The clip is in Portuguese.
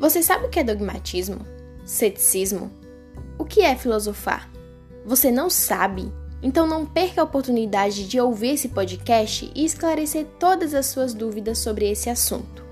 Você sabe o que é dogmatismo? Ceticismo? O que é filosofar? Você não sabe? Então não perca a oportunidade de ouvir esse podcast e esclarecer todas as suas dúvidas sobre esse assunto.